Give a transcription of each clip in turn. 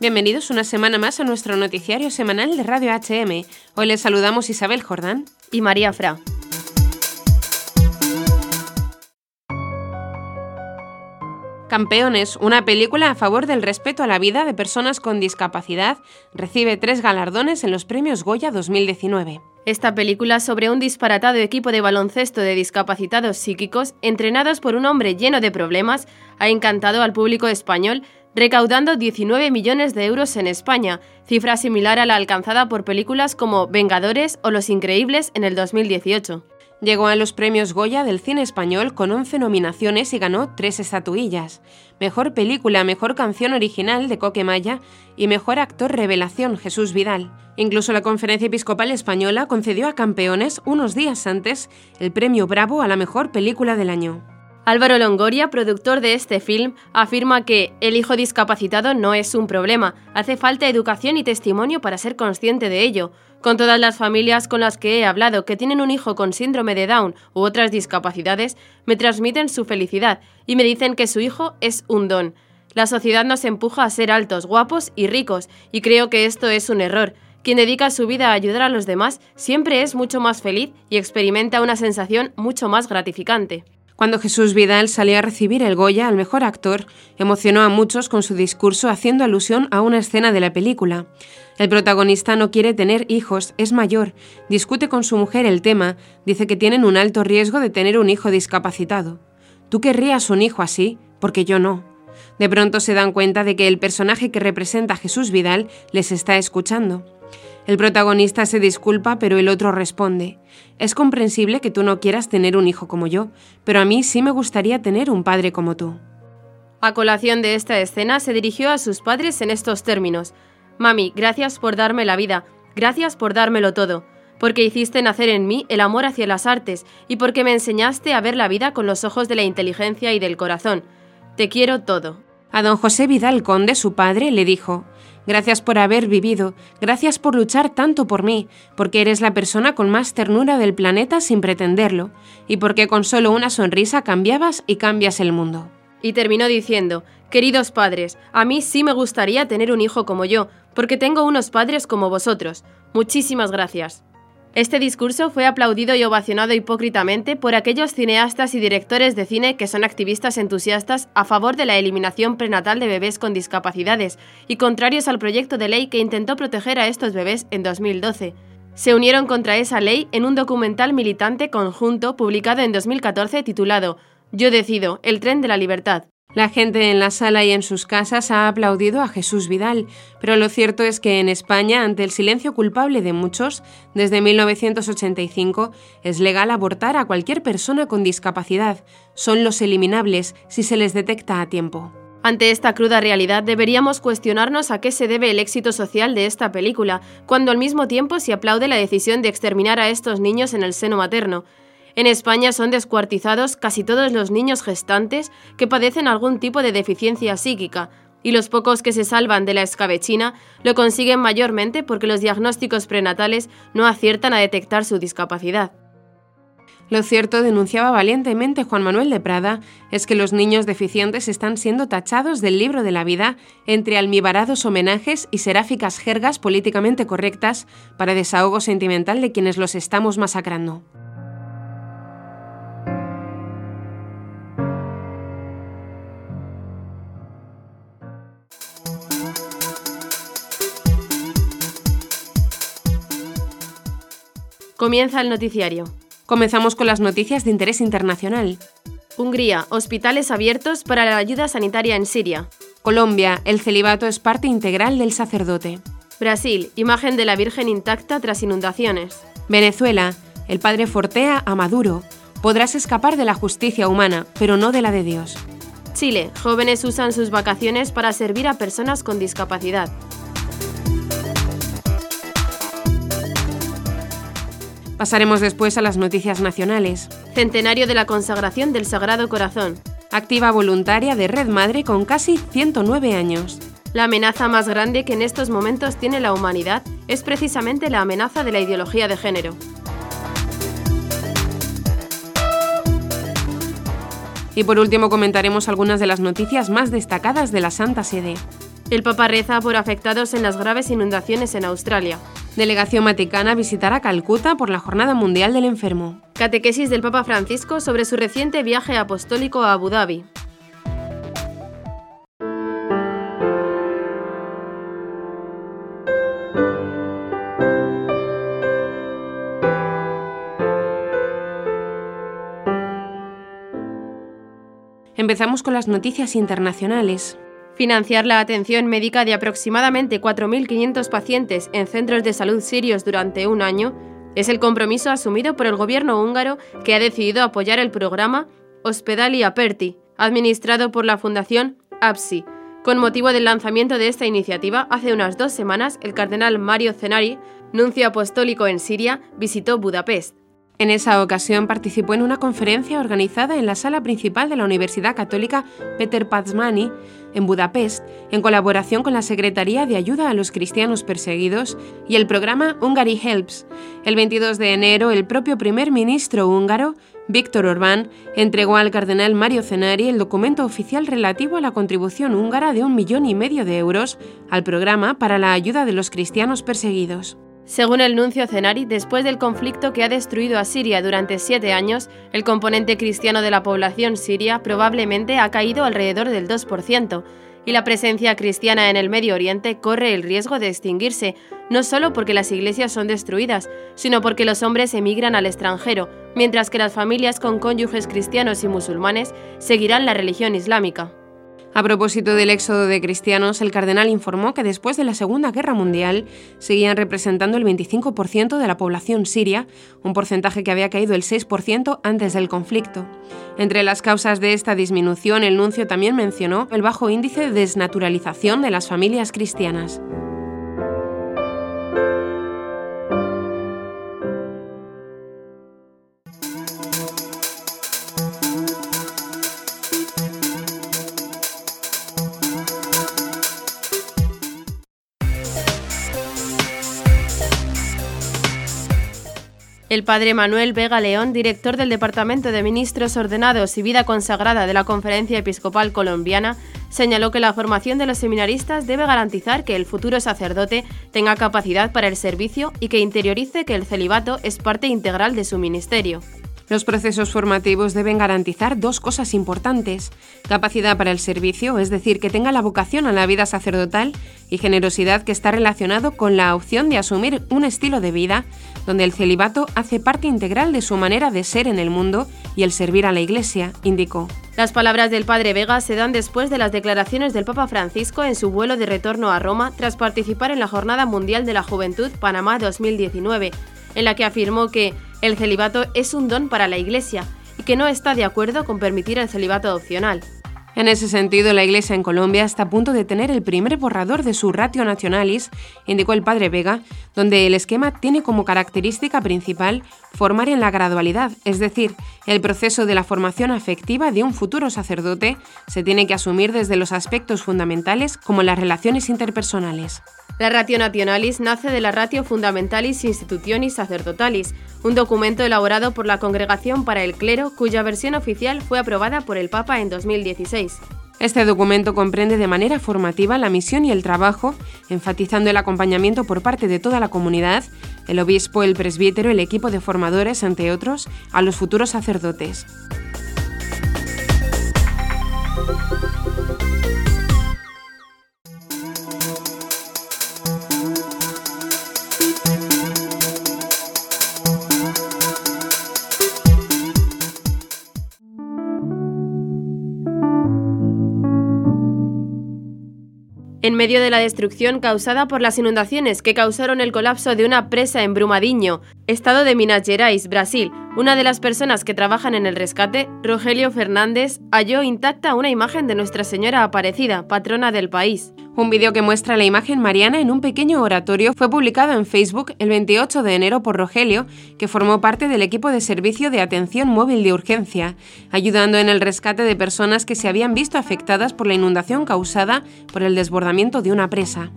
Bienvenidos una semana más a nuestro noticiario semanal de Radio HM. Hoy les saludamos Isabel Jordán y María Fra. Campeones, una película a favor del respeto a la vida de personas con discapacidad, recibe tres galardones en los premios Goya 2019. Esta película sobre un disparatado equipo de baloncesto de discapacitados psíquicos entrenados por un hombre lleno de problemas ha encantado al público español recaudando 19 millones de euros en España, cifra similar a la alcanzada por películas como Vengadores o Los Increíbles en el 2018. Llegó a los premios Goya del cine español con 11 nominaciones y ganó tres estatuillas. Mejor película, mejor canción original de Coquemaya y mejor actor revelación Jesús Vidal. Incluso la Conferencia Episcopal Española concedió a Campeones unos días antes el premio Bravo a la mejor película del año. Álvaro Longoria, productor de este film, afirma que el hijo discapacitado no es un problema, hace falta educación y testimonio para ser consciente de ello. Con todas las familias con las que he hablado que tienen un hijo con síndrome de Down u otras discapacidades, me transmiten su felicidad y me dicen que su hijo es un don. La sociedad nos empuja a ser altos, guapos y ricos, y creo que esto es un error. Quien dedica su vida a ayudar a los demás siempre es mucho más feliz y experimenta una sensación mucho más gratificante. Cuando Jesús Vidal salió a recibir el Goya al mejor actor, emocionó a muchos con su discurso haciendo alusión a una escena de la película. El protagonista no quiere tener hijos, es mayor, discute con su mujer el tema, dice que tienen un alto riesgo de tener un hijo discapacitado. ¿Tú querrías un hijo así? Porque yo no. De pronto se dan cuenta de que el personaje que representa a Jesús Vidal les está escuchando. El protagonista se disculpa, pero el otro responde, es comprensible que tú no quieras tener un hijo como yo, pero a mí sí me gustaría tener un padre como tú. A colación de esta escena se dirigió a sus padres en estos términos, Mami, gracias por darme la vida, gracias por dármelo todo, porque hiciste nacer en mí el amor hacia las artes y porque me enseñaste a ver la vida con los ojos de la inteligencia y del corazón. Te quiero todo. A don José Vidal Conde, su padre, le dijo, Gracias por haber vivido, gracias por luchar tanto por mí, porque eres la persona con más ternura del planeta sin pretenderlo, y porque con solo una sonrisa cambiabas y cambias el mundo. Y terminó diciendo, Queridos padres, a mí sí me gustaría tener un hijo como yo, porque tengo unos padres como vosotros. Muchísimas gracias. Este discurso fue aplaudido y ovacionado hipócritamente por aquellos cineastas y directores de cine que son activistas entusiastas a favor de la eliminación prenatal de bebés con discapacidades y contrarios al proyecto de ley que intentó proteger a estos bebés en 2012. Se unieron contra esa ley en un documental militante conjunto publicado en 2014 titulado Yo decido, el tren de la libertad. La gente en la sala y en sus casas ha aplaudido a Jesús Vidal, pero lo cierto es que en España, ante el silencio culpable de muchos, desde 1985 es legal abortar a cualquier persona con discapacidad. Son los eliminables si se les detecta a tiempo. Ante esta cruda realidad deberíamos cuestionarnos a qué se debe el éxito social de esta película, cuando al mismo tiempo se aplaude la decisión de exterminar a estos niños en el seno materno. En España son descuartizados casi todos los niños gestantes que padecen algún tipo de deficiencia psíquica, y los pocos que se salvan de la escabechina lo consiguen mayormente porque los diagnósticos prenatales no aciertan a detectar su discapacidad. Lo cierto, denunciaba valientemente Juan Manuel de Prada, es que los niños deficientes están siendo tachados del libro de la vida entre almibarados homenajes y seráficas jergas políticamente correctas para desahogo sentimental de quienes los estamos masacrando. Comienza el noticiario. Comenzamos con las noticias de interés internacional. Hungría, hospitales abiertos para la ayuda sanitaria en Siria. Colombia, el celibato es parte integral del sacerdote. Brasil, imagen de la Virgen intacta tras inundaciones. Venezuela, el padre fortea a Maduro. Podrás escapar de la justicia humana, pero no de la de Dios. Chile, jóvenes usan sus vacaciones para servir a personas con discapacidad. Pasaremos después a las noticias nacionales. Centenario de la consagración del Sagrado Corazón. Activa voluntaria de Red Madre con casi 109 años. La amenaza más grande que en estos momentos tiene la humanidad es precisamente la amenaza de la ideología de género. Y por último comentaremos algunas de las noticias más destacadas de la Santa Sede. El Papa reza por afectados en las graves inundaciones en Australia. Delegación Vaticana visitará Calcuta por la Jornada Mundial del Enfermo. Catequesis del Papa Francisco sobre su reciente viaje apostólico a Abu Dhabi. Empezamos con las noticias internacionales. Financiar la atención médica de aproximadamente 4.500 pacientes en centros de salud sirios durante un año es el compromiso asumido por el gobierno húngaro que ha decidido apoyar el programa Hospedali Aperti, administrado por la Fundación APSI. Con motivo del lanzamiento de esta iniciativa, hace unas dos semanas, el cardenal Mario Zenari, nuncio apostólico en Siria, visitó Budapest. En esa ocasión participó en una conferencia organizada en la sala principal de la Universidad Católica Peter Pazmani en Budapest, en colaboración con la Secretaría de Ayuda a los Cristianos Perseguidos y el programa Hungary Helps. El 22 de enero, el propio primer ministro húngaro, Víctor Orbán, entregó al cardenal Mario Zenari el documento oficial relativo a la contribución húngara de un millón y medio de euros al programa para la ayuda de los cristianos perseguidos. Según el nuncio Cenari, después del conflicto que ha destruido a Siria durante siete años, el componente cristiano de la población siria probablemente ha caído alrededor del 2%, y la presencia cristiana en el Medio Oriente corre el riesgo de extinguirse, no solo porque las iglesias son destruidas, sino porque los hombres emigran al extranjero, mientras que las familias con cónyuges cristianos y musulmanes seguirán la religión islámica. A propósito del éxodo de cristianos, el cardenal informó que después de la Segunda Guerra Mundial seguían representando el 25% de la población siria, un porcentaje que había caído el 6% antes del conflicto. Entre las causas de esta disminución, el nuncio también mencionó el bajo índice de desnaturalización de las familias cristianas. El padre Manuel Vega León, director del Departamento de Ministros Ordenados y Vida Consagrada de la Conferencia Episcopal Colombiana, señaló que la formación de los seminaristas debe garantizar que el futuro sacerdote tenga capacidad para el servicio y que interiorice que el celibato es parte integral de su ministerio. Los procesos formativos deben garantizar dos cosas importantes. Capacidad para el servicio, es decir, que tenga la vocación a la vida sacerdotal, y generosidad que está relacionado con la opción de asumir un estilo de vida donde el celibato hace parte integral de su manera de ser en el mundo y el servir a la Iglesia, indicó. Las palabras del padre Vega se dan después de las declaraciones del Papa Francisco en su vuelo de retorno a Roma tras participar en la Jornada Mundial de la Juventud Panamá 2019, en la que afirmó que el celibato es un don para la Iglesia y que no está de acuerdo con permitir el celibato opcional. En ese sentido, la Iglesia en Colombia está a punto de tener el primer borrador de su Ratio Nationalis, indicó el padre Vega, donde el esquema tiene como característica principal formar en la gradualidad, es decir, el proceso de la formación afectiva de un futuro sacerdote se tiene que asumir desde los aspectos fundamentales como las relaciones interpersonales. La Ratio Nationalis nace de la Ratio Fundamentalis Institutionis Sacerdotalis, un documento elaborado por la Congregación para el Clero cuya versión oficial fue aprobada por el Papa en 2016. Este documento comprende de manera formativa la misión y el trabajo, enfatizando el acompañamiento por parte de toda la comunidad, el obispo, el presbítero, el equipo de formadores, entre otros, a los futuros sacerdotes. En medio de la destrucción causada por las inundaciones que causaron el colapso de una presa en Brumadinho, estado de Minas Gerais, Brasil, una de las personas que trabajan en el rescate, Rogelio Fernández, halló intacta una imagen de Nuestra Señora Aparecida, patrona del país. Un vídeo que muestra la imagen mariana en un pequeño oratorio fue publicado en Facebook el 28 de enero por Rogelio, que formó parte del equipo de servicio de atención móvil de urgencia, ayudando en el rescate de personas que se habían visto afectadas por la inundación causada por el desbordamiento de una presa.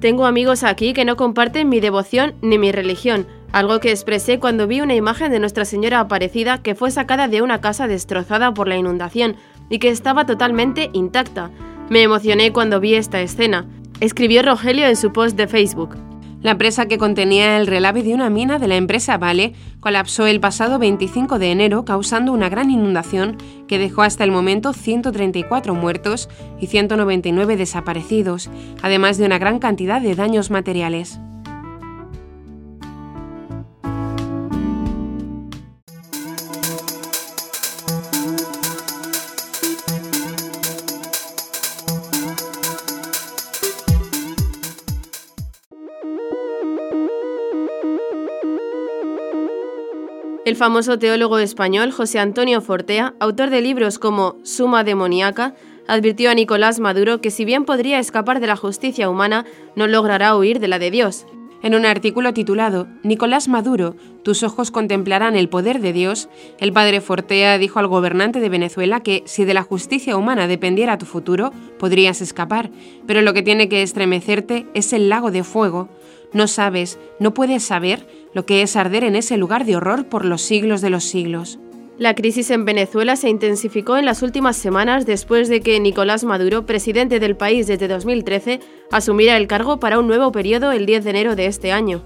Tengo amigos aquí que no comparten mi devoción ni mi religión, algo que expresé cuando vi una imagen de Nuestra Señora Aparecida que fue sacada de una casa destrozada por la inundación y que estaba totalmente intacta. Me emocioné cuando vi esta escena, escribió Rogelio en su post de Facebook. La presa que contenía el relave de una mina de la empresa Vale colapsó el pasado 25 de enero causando una gran inundación que dejó hasta el momento 134 muertos y 199 desaparecidos, además de una gran cantidad de daños materiales. Famoso teólogo español José Antonio Fortea, autor de libros como Suma demoníaca, advirtió a Nicolás Maduro que si bien podría escapar de la justicia humana, no logrará huir de la de Dios. En un artículo titulado Nicolás Maduro, tus ojos contemplarán el poder de Dios, el padre Fortea dijo al gobernante de Venezuela que si de la justicia humana dependiera tu futuro, podrías escapar, pero lo que tiene que estremecerte es el lago de fuego. No sabes, no puedes saber lo que es arder en ese lugar de horror por los siglos de los siglos. La crisis en Venezuela se intensificó en las últimas semanas después de que Nicolás Maduro, presidente del país desde 2013, asumiera el cargo para un nuevo periodo el 10 de enero de este año.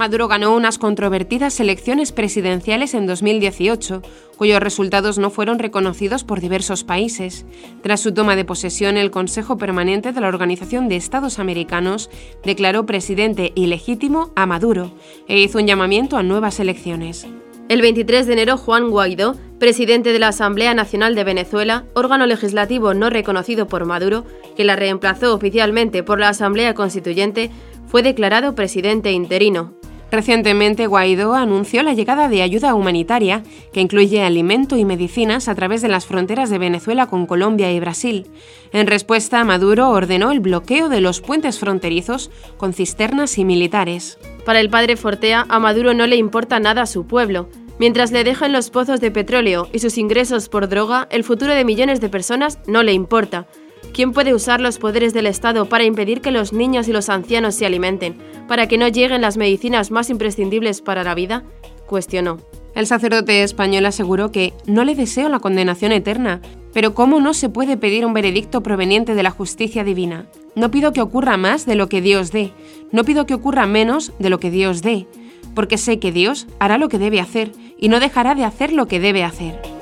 Maduro ganó unas controvertidas elecciones presidenciales en 2018, cuyos resultados no fueron reconocidos por diversos países. Tras su toma de posesión, el Consejo Permanente de la Organización de Estados Americanos declaró presidente ilegítimo a Maduro e hizo un llamamiento a nuevas elecciones. El 23 de enero, Juan Guaidó, presidente de la Asamblea Nacional de Venezuela, órgano legislativo no reconocido por Maduro, que la reemplazó oficialmente por la Asamblea Constituyente, fue declarado presidente interino. Recientemente, Guaidó anunció la llegada de ayuda humanitaria, que incluye alimento y medicinas a través de las fronteras de Venezuela con Colombia y Brasil. En respuesta, Maduro ordenó el bloqueo de los puentes fronterizos con cisternas y militares. Para el padre Fortea, a Maduro no le importa nada a su pueblo. Mientras le dejan los pozos de petróleo y sus ingresos por droga, el futuro de millones de personas no le importa. ¿Quién puede usar los poderes del Estado para impedir que los niños y los ancianos se alimenten, para que no lleguen las medicinas más imprescindibles para la vida? cuestionó. El sacerdote español aseguró que no le deseo la condenación eterna, pero ¿cómo no se puede pedir un veredicto proveniente de la justicia divina? No pido que ocurra más de lo que Dios dé, no pido que ocurra menos de lo que Dios dé, porque sé que Dios hará lo que debe hacer y no dejará de hacer lo que debe hacer.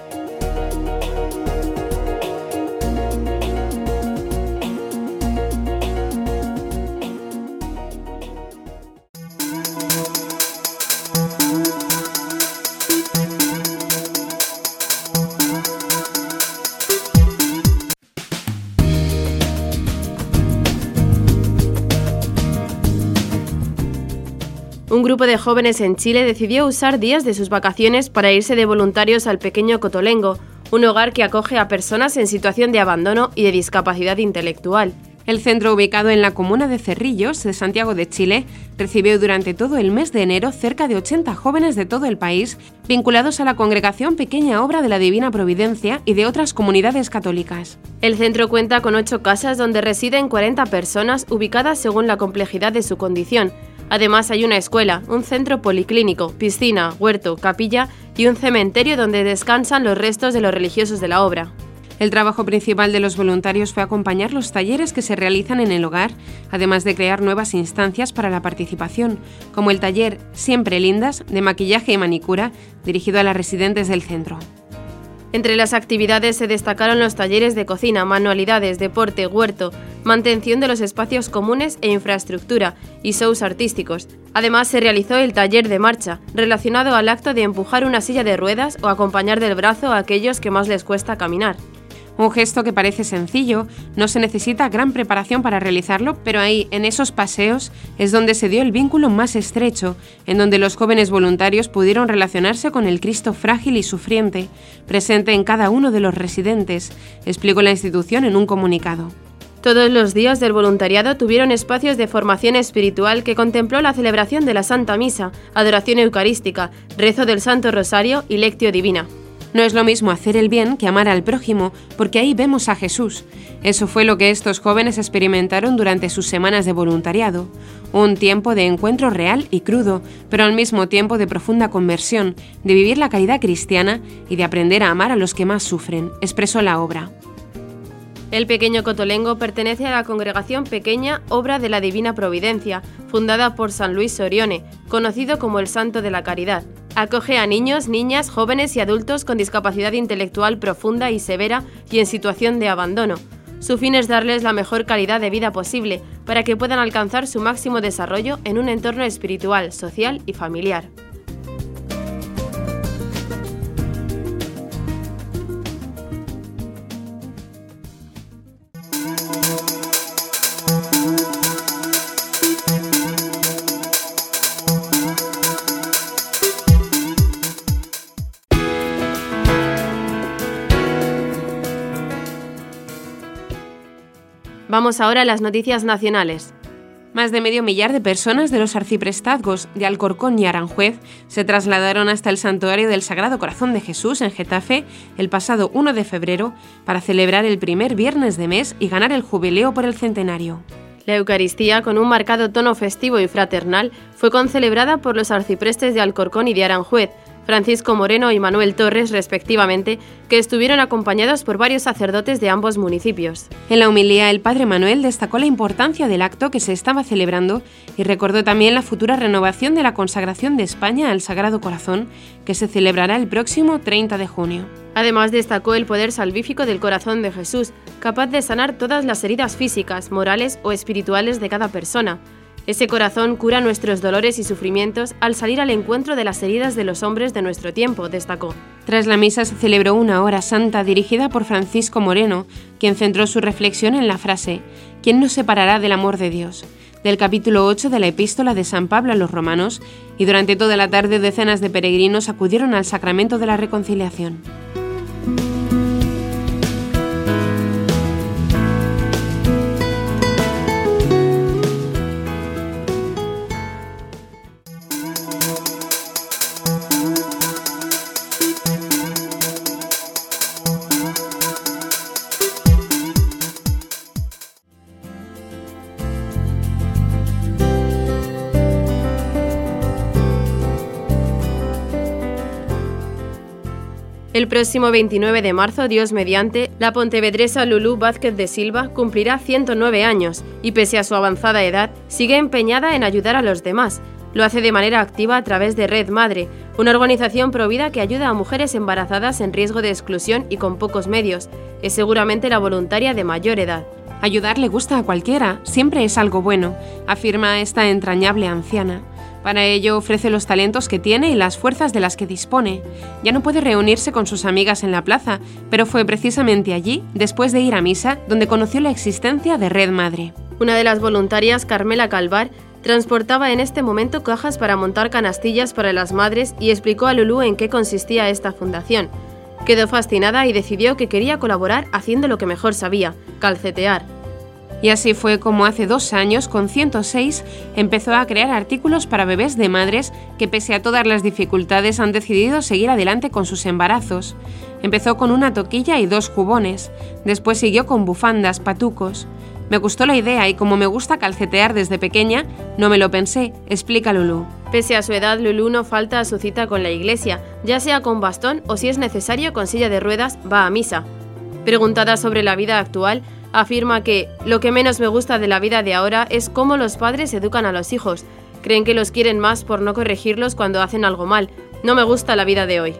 Un grupo de jóvenes en Chile decidió usar días de sus vacaciones para irse de voluntarios al pequeño Cotolengo, un hogar que acoge a personas en situación de abandono y de discapacidad intelectual. El centro, ubicado en la comuna de Cerrillos, de Santiago de Chile, recibió durante todo el mes de enero cerca de 80 jóvenes de todo el país vinculados a la congregación Pequeña Obra de la Divina Providencia y de otras comunidades católicas. El centro cuenta con ocho casas donde residen 40 personas ubicadas según la complejidad de su condición, Además hay una escuela, un centro policlínico, piscina, huerto, capilla y un cementerio donde descansan los restos de los religiosos de la obra. El trabajo principal de los voluntarios fue acompañar los talleres que se realizan en el hogar, además de crear nuevas instancias para la participación, como el taller Siempre Lindas de maquillaje y manicura, dirigido a las residentes del centro. Entre las actividades se destacaron los talleres de cocina, manualidades, deporte, huerto, mantención de los espacios comunes e infraestructura y shows artísticos. Además, se realizó el taller de marcha, relacionado al acto de empujar una silla de ruedas o acompañar del brazo a aquellos que más les cuesta caminar. Un gesto que parece sencillo, no se necesita gran preparación para realizarlo, pero ahí, en esos paseos, es donde se dio el vínculo más estrecho, en donde los jóvenes voluntarios pudieron relacionarse con el Cristo frágil y sufriente, presente en cada uno de los residentes, explicó la institución en un comunicado. Todos los días del voluntariado tuvieron espacios de formación espiritual que contempló la celebración de la Santa Misa, adoración eucarística, rezo del Santo Rosario y lectio divina. No es lo mismo hacer el bien que amar al prójimo, porque ahí vemos a Jesús. Eso fue lo que estos jóvenes experimentaron durante sus semanas de voluntariado. Un tiempo de encuentro real y crudo, pero al mismo tiempo de profunda conversión, de vivir la caridad cristiana y de aprender a amar a los que más sufren, expresó la obra. El pequeño Cotolengo pertenece a la congregación pequeña Obra de la Divina Providencia, fundada por San Luis Sorione, conocido como el Santo de la Caridad. Acoge a niños, niñas, jóvenes y adultos con discapacidad intelectual profunda y severa y en situación de abandono. Su fin es darles la mejor calidad de vida posible para que puedan alcanzar su máximo desarrollo en un entorno espiritual, social y familiar. Vamos ahora a las noticias nacionales. Más de medio millar de personas de los arciprestazgos de Alcorcón y Aranjuez se trasladaron hasta el santuario del Sagrado Corazón de Jesús en Getafe el pasado 1 de febrero para celebrar el primer viernes de mes y ganar el jubileo por el centenario. La Eucaristía, con un marcado tono festivo y fraternal, fue concelebrada por los arciprestes de Alcorcón y de Aranjuez, Francisco Moreno y Manuel Torres, respectivamente, que estuvieron acompañados por varios sacerdotes de ambos municipios. En la humilía, el padre Manuel destacó la importancia del acto que se estaba celebrando y recordó también la futura renovación de la consagración de España al Sagrado Corazón, que se celebrará el próximo 30 de junio. Además, destacó el poder salvífico del corazón de Jesús, capaz de sanar todas las heridas físicas, morales o espirituales de cada persona ese corazón cura nuestros dolores y sufrimientos al salir al encuentro de las heridas de los hombres de nuestro tiempo, destacó. Tras la misa se celebró una hora santa dirigida por Francisco Moreno, quien centró su reflexión en la frase ¿Quién nos separará del amor de Dios? del capítulo 8 de la epístola de San Pablo a los romanos, y durante toda la tarde decenas de peregrinos acudieron al sacramento de la reconciliación. El próximo 29 de marzo, Dios mediante, la pontevedresa Lulú Vázquez de Silva cumplirá 109 años y pese a su avanzada edad, sigue empeñada en ayudar a los demás. Lo hace de manera activa a través de Red Madre, una organización provida que ayuda a mujeres embarazadas en riesgo de exclusión y con pocos medios. Es seguramente la voluntaria de mayor edad. Ayudar le gusta a cualquiera, siempre es algo bueno, afirma esta entrañable anciana. Para ello ofrece los talentos que tiene y las fuerzas de las que dispone. Ya no puede reunirse con sus amigas en la plaza, pero fue precisamente allí, después de ir a misa, donde conoció la existencia de Red Madre. Una de las voluntarias, Carmela Calvar, transportaba en este momento cajas para montar canastillas para las madres y explicó a Lulú en qué consistía esta fundación. Quedó fascinada y decidió que quería colaborar haciendo lo que mejor sabía, calcetear. Y así fue como hace dos años, con 106, empezó a crear artículos para bebés de madres que pese a todas las dificultades han decidido seguir adelante con sus embarazos. Empezó con una toquilla y dos jubones, después siguió con bufandas, patucos. Me gustó la idea y como me gusta calcetear desde pequeña, no me lo pensé, explica Lulu. Pese a su edad, Lulu no falta a su cita con la iglesia, ya sea con bastón o si es necesario con silla de ruedas, va a misa. Preguntada sobre la vida actual, afirma que lo que menos me gusta de la vida de ahora es cómo los padres educan a los hijos. Creen que los quieren más por no corregirlos cuando hacen algo mal. No me gusta la vida de hoy.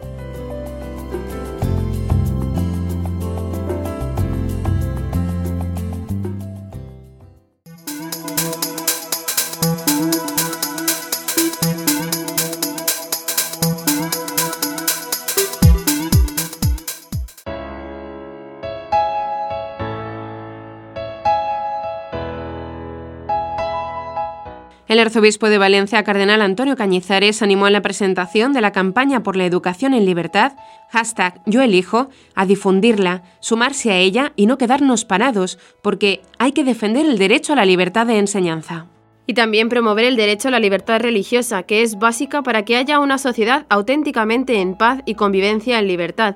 El arzobispo de Valencia, cardenal Antonio Cañizares, animó en la presentación de la campaña por la educación en libertad, hashtag yo elijo, a difundirla, sumarse a ella y no quedarnos parados, porque hay que defender el derecho a la libertad de enseñanza. Y también promover el derecho a la libertad religiosa, que es básica para que haya una sociedad auténticamente en paz y convivencia en libertad.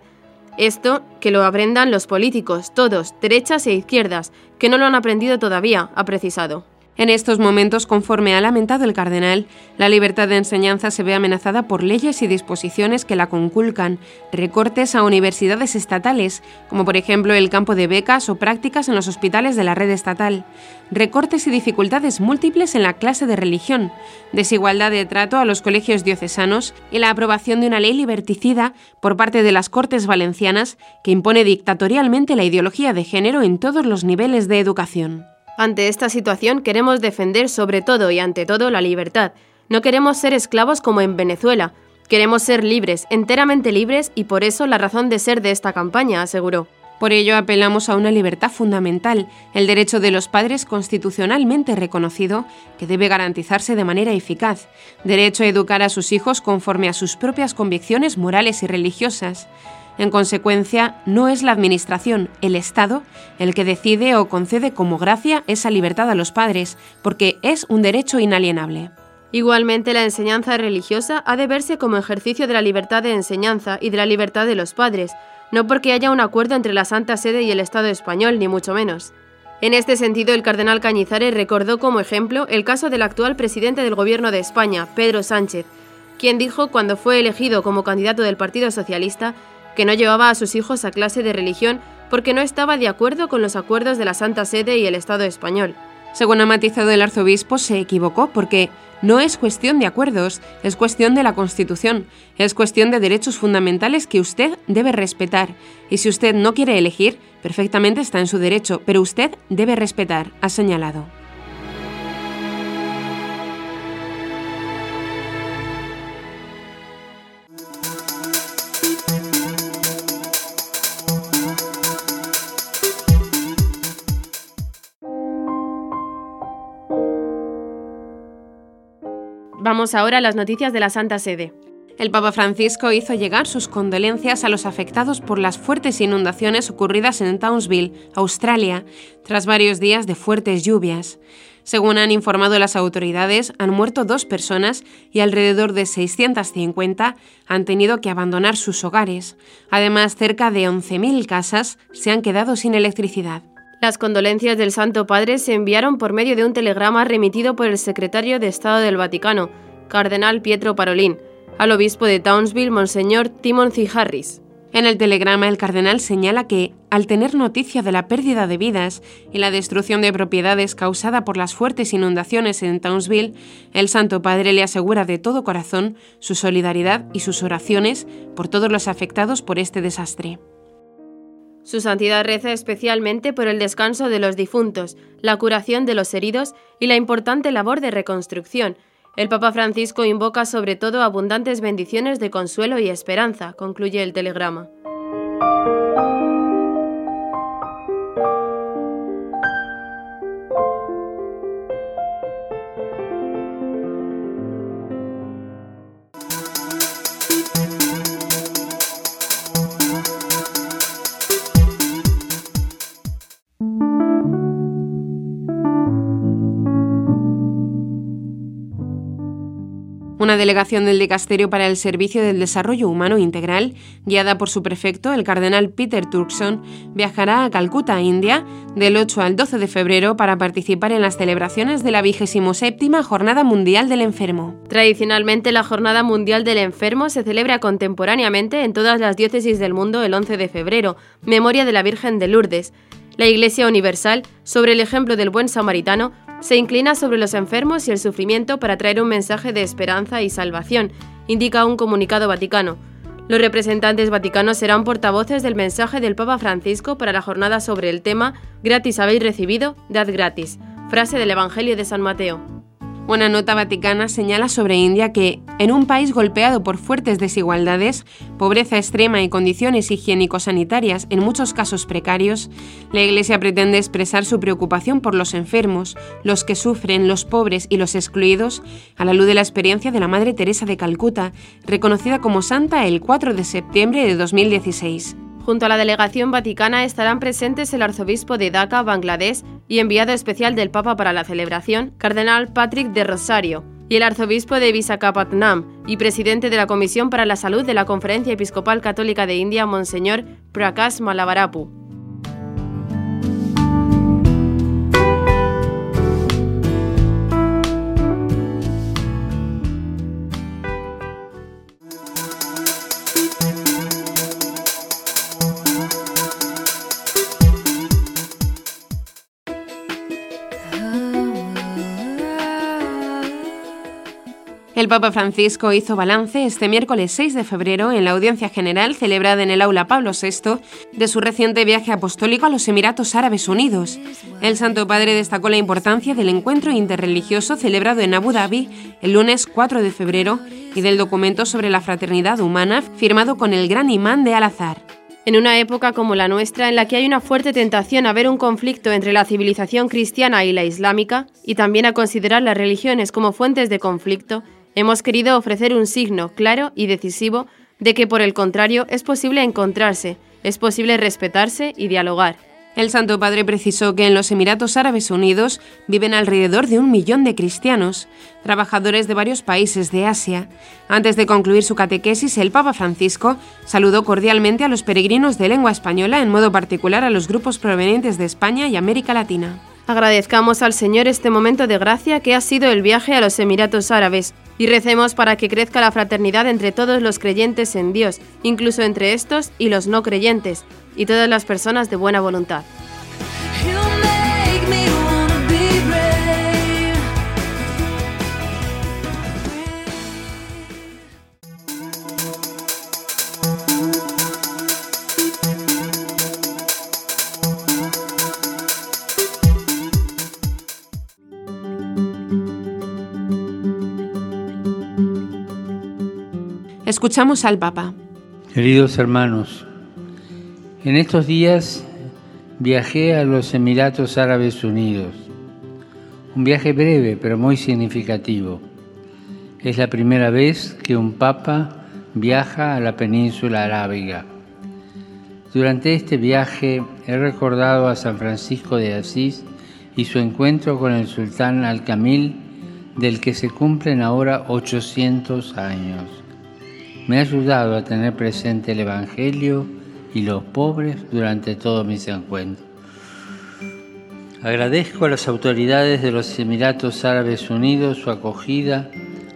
Esto que lo aprendan los políticos, todos, derechas e izquierdas, que no lo han aprendido todavía, ha precisado. En estos momentos, conforme ha lamentado el cardenal, la libertad de enseñanza se ve amenazada por leyes y disposiciones que la conculcan, recortes a universidades estatales, como por ejemplo el campo de becas o prácticas en los hospitales de la red estatal, recortes y dificultades múltiples en la clase de religión, desigualdad de trato a los colegios diocesanos y la aprobación de una ley liberticida por parte de las Cortes Valencianas que impone dictatorialmente la ideología de género en todos los niveles de educación. Ante esta situación queremos defender sobre todo y ante todo la libertad. No queremos ser esclavos como en Venezuela. Queremos ser libres, enteramente libres, y por eso la razón de ser de esta campaña, aseguró. Por ello apelamos a una libertad fundamental, el derecho de los padres constitucionalmente reconocido, que debe garantizarse de manera eficaz, derecho a educar a sus hijos conforme a sus propias convicciones morales y religiosas, en consecuencia, no es la Administración, el Estado, el que decide o concede como gracia esa libertad a los padres, porque es un derecho inalienable. Igualmente, la enseñanza religiosa ha de verse como ejercicio de la libertad de enseñanza y de la libertad de los padres, no porque haya un acuerdo entre la Santa Sede y el Estado español, ni mucho menos. En este sentido, el cardenal Cañizares recordó como ejemplo el caso del actual presidente del Gobierno de España, Pedro Sánchez, quien dijo cuando fue elegido como candidato del Partido Socialista que no llevaba a sus hijos a clase de religión porque no estaba de acuerdo con los acuerdos de la Santa Sede y el Estado español. Según ha matizado el arzobispo, se equivocó porque no es cuestión de acuerdos, es cuestión de la Constitución, es cuestión de derechos fundamentales que usted debe respetar. Y si usted no quiere elegir, perfectamente está en su derecho, pero usted debe respetar, ha señalado. Vamos ahora a las noticias de la Santa Sede. El Papa Francisco hizo llegar sus condolencias a los afectados por las fuertes inundaciones ocurridas en Townsville, Australia, tras varios días de fuertes lluvias. Según han informado las autoridades, han muerto dos personas y alrededor de 650 han tenido que abandonar sus hogares. Además, cerca de 11.000 casas se han quedado sin electricidad. Las condolencias del Santo Padre se enviaron por medio de un telegrama remitido por el secretario de Estado del Vaticano, Cardenal Pietro Parolin, al obispo de Townsville, Monseñor Timothy Harris. En el telegrama, el cardenal señala que, al tener noticia de la pérdida de vidas y la destrucción de propiedades causada por las fuertes inundaciones en Townsville, el Santo Padre le asegura de todo corazón su solidaridad y sus oraciones por todos los afectados por este desastre. Su santidad reza especialmente por el descanso de los difuntos, la curación de los heridos y la importante labor de reconstrucción. El Papa Francisco invoca sobre todo abundantes bendiciones de consuelo y esperanza, concluye el telegrama. Una delegación del Dicasterio para el Servicio del Desarrollo Humano Integral, guiada por su prefecto, el cardenal Peter Turkson, viajará a Calcuta, India, del 8 al 12 de febrero para participar en las celebraciones de la 27 Jornada Mundial del Enfermo. Tradicionalmente, la Jornada Mundial del Enfermo se celebra contemporáneamente en todas las diócesis del mundo el 11 de febrero, memoria de la Virgen de Lourdes. La Iglesia Universal, sobre el ejemplo del buen samaritano, se inclina sobre los enfermos y el sufrimiento para traer un mensaje de esperanza y salvación, indica un comunicado vaticano. Los representantes vaticanos serán portavoces del mensaje del Papa Francisco para la jornada sobre el tema Gratis habéis recibido, dad gratis, frase del Evangelio de San Mateo. Una nota vaticana señala sobre India que, en un país golpeado por fuertes desigualdades, pobreza extrema y condiciones higiénico-sanitarias en muchos casos precarios, la Iglesia pretende expresar su preocupación por los enfermos, los que sufren, los pobres y los excluidos, a la luz de la experiencia de la Madre Teresa de Calcuta, reconocida como santa el 4 de septiembre de 2016. Junto a la delegación vaticana estarán presentes el arzobispo de Dhaka, Bangladesh, y enviado especial del Papa para la celebración, Cardenal Patrick de Rosario, y el arzobispo de Visakhapatnam y presidente de la Comisión para la Salud de la Conferencia Episcopal Católica de India, Monseñor Prakash Malavarapu. Papa Francisco hizo balance este miércoles 6 de febrero en la audiencia general celebrada en el aula Pablo VI de su reciente viaje apostólico a los Emiratos Árabes Unidos. El Santo Padre destacó la importancia del encuentro interreligioso celebrado en Abu Dhabi el lunes 4 de febrero y del documento sobre la fraternidad humana firmado con el gran imán de Al-Azhar. En una época como la nuestra, en la que hay una fuerte tentación a ver un conflicto entre la civilización cristiana y la islámica, y también a considerar las religiones como fuentes de conflicto, Hemos querido ofrecer un signo claro y decisivo de que por el contrario es posible encontrarse, es posible respetarse y dialogar. El Santo Padre precisó que en los Emiratos Árabes Unidos viven alrededor de un millón de cristianos, trabajadores de varios países de Asia. Antes de concluir su catequesis, el Papa Francisco saludó cordialmente a los peregrinos de lengua española, en modo particular a los grupos provenientes de España y América Latina. Agradezcamos al Señor este momento de gracia que ha sido el viaje a los Emiratos Árabes y recemos para que crezca la fraternidad entre todos los creyentes en Dios, incluso entre estos y los no creyentes, y todas las personas de buena voluntad. Escuchamos al Papa. Queridos hermanos, en estos días viajé a los Emiratos Árabes Unidos. Un viaje breve pero muy significativo. Es la primera vez que un papa viaja a la península arábiga. Durante este viaje he recordado a San Francisco de Asís y su encuentro con el sultán Al-Kamil, del que se cumplen ahora 800 años me ha ayudado a tener presente el Evangelio y los pobres durante todos mis encuentros. Agradezco a las autoridades de los Emiratos Árabes Unidos su acogida,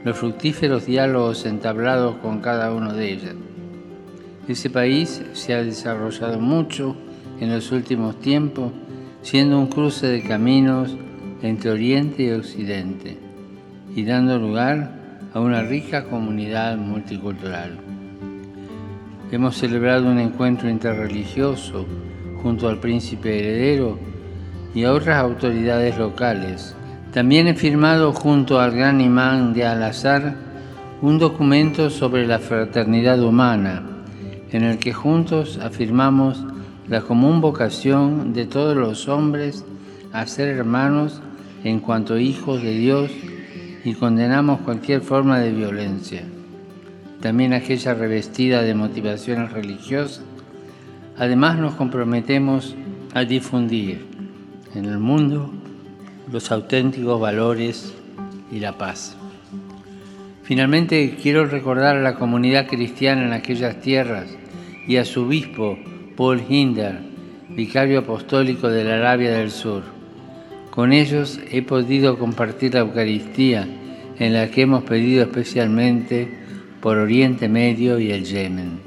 los fructíferos diálogos entablados con cada uno de ellas. Ese país se ha desarrollado mucho en los últimos tiempos, siendo un cruce de caminos entre Oriente y Occidente y dando lugar a una rica comunidad multicultural. Hemos celebrado un encuentro interreligioso junto al príncipe heredero y a otras autoridades locales. También he firmado junto al gran imán de Al-Azhar un documento sobre la fraternidad humana, en el que juntos afirmamos la común vocación de todos los hombres a ser hermanos en cuanto hijos de Dios y condenamos cualquier forma de violencia, también aquella revestida de motivaciones religiosas. Además nos comprometemos a difundir en el mundo los auténticos valores y la paz. Finalmente quiero recordar a la comunidad cristiana en aquellas tierras y a su obispo Paul Hinder, vicario apostólico de la Arabia del Sur con ellos he podido compartir la Eucaristía en la que hemos pedido especialmente por Oriente Medio y el Yemen.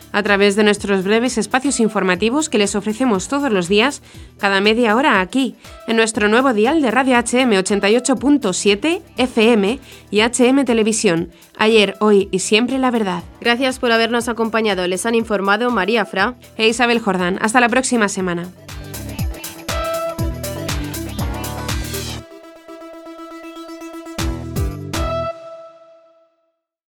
a través de nuestros breves espacios informativos que les ofrecemos todos los días, cada media hora aquí, en nuestro nuevo dial de Radio HM 88.7 FM y HM Televisión. Ayer, hoy y siempre la verdad. Gracias por habernos acompañado. Les han informado María Fra e Isabel Jordán. Hasta la próxima semana.